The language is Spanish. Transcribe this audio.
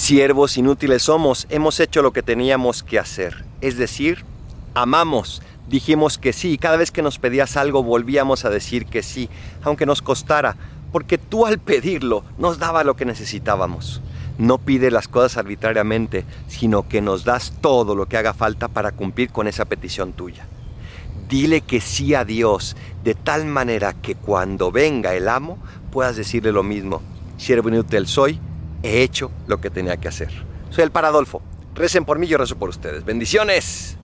Siervos inútiles somos, hemos hecho lo que teníamos que hacer, es decir, amamos, dijimos que sí, y cada vez que nos pedías algo volvíamos a decir que sí, aunque nos costara, porque tú al pedirlo nos daba lo que necesitábamos. No pide las cosas arbitrariamente, sino que nos das todo lo que haga falta para cumplir con esa petición tuya. Dile que sí a Dios, de tal manera que cuando venga el amo puedas decirle lo mismo. Siervo inútil soy, he hecho lo que tenía que hacer. Soy el Paradolfo. Recen por mí, yo rezo por ustedes. Bendiciones.